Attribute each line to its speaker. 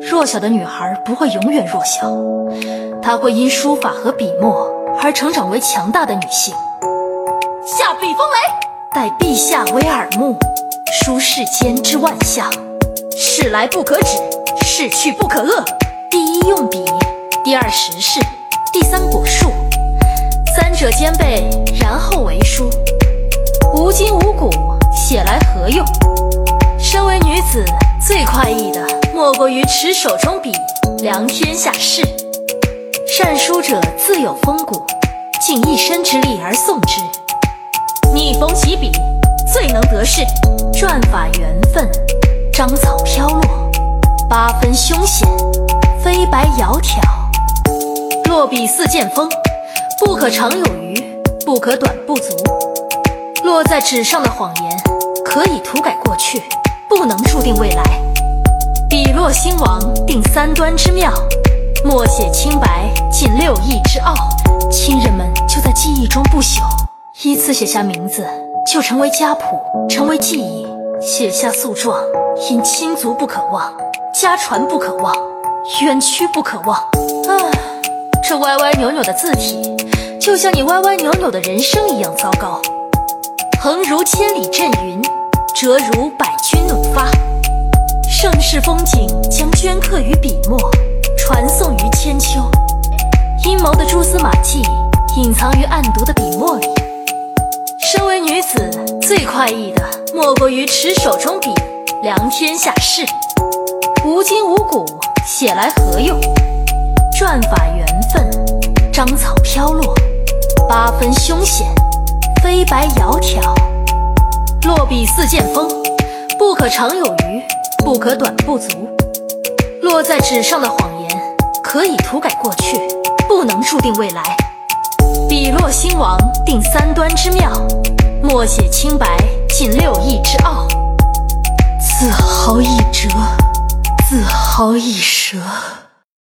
Speaker 1: 弱小的女孩不会永远弱小，她会因书法和笔墨而成长为强大的女性。
Speaker 2: 下笔锋雷，
Speaker 1: 待陛下为耳目，书世间之万象。
Speaker 2: 事来不可止，事去不可遏。
Speaker 1: 第一用笔，第二识事，第三果树，三者兼备，然后为书。无筋无骨，我于持手中笔，量天下事。善书者自有风骨，尽一身之力而送之。
Speaker 2: 逆风起笔，最能得势。
Speaker 1: 篆法缘分，章草飘落，八分凶险，飞白窈窕。落笔似剑锋，不可长有余，不可短不足。落在纸上的谎言，可以涂改过去，不能注定未来。笔落兴亡，定三端之妙；墨写清白，尽六艺之奥。亲人们就在记忆中不朽，依次写下名字，就成为家谱，成为记忆。写下诉状，因亲族不可忘，家传不可忘，冤屈不可忘。啊，这歪歪扭扭的字体，就像你歪歪扭扭的人生一样糟糕。横如千里阵云，折如百军怒发。盛世风景将镌刻于笔墨，传颂于千秋。阴谋的蛛丝马迹隐藏于暗读的笔墨里。身为女子，最快意的莫过于持手中笔，量天下事。无筋无骨，写来何用？篆法缘分，章草飘落，八分凶险。飞白窈窕，落笔似剑锋，不可长有余，不可短不足。落在纸上的谎言，可以涂改过去，不能注定未来。笔落兴亡，定三端之妙；墨写清白，尽六艺之奥。自豪一折，自豪一折。